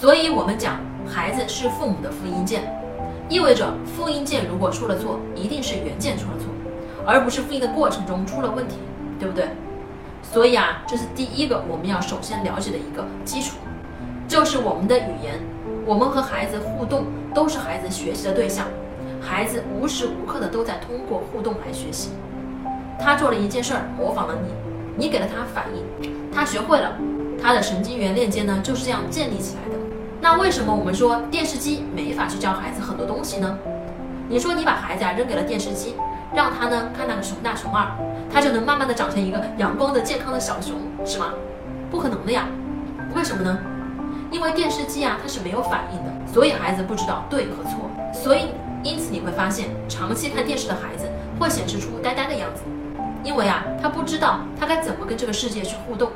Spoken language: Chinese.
所以我们讲，孩子是父母的复印件，意味着复印件如果出了错，一定是原件出了错，而不是复印的过程中出了问题，对不对？所以啊，这是第一个我们要首先了解的一个基础，就是我们的语言，我们和孩子互动都是孩子学习的对象，孩子无时无刻的都在通过互动来学习。他做了一件事儿，模仿了你，你给了他反应，他学会了，他的神经元链接呢就是这样建立起来的。那为什么我们说电视机没法去教孩子很多东西呢？你说你把孩子啊扔给了电视机，让他呢看那个熊大熊二，他就能慢慢的长成一个阳光的健康的小熊，是吗？不可能的呀。为什么呢？因为电视机啊它是没有反应的，所以孩子不知道对和错。所以因此你会发现，长期看电视的孩子会显示出呆呆的样子，因为啊他不知道他该怎么跟这个世界去互动。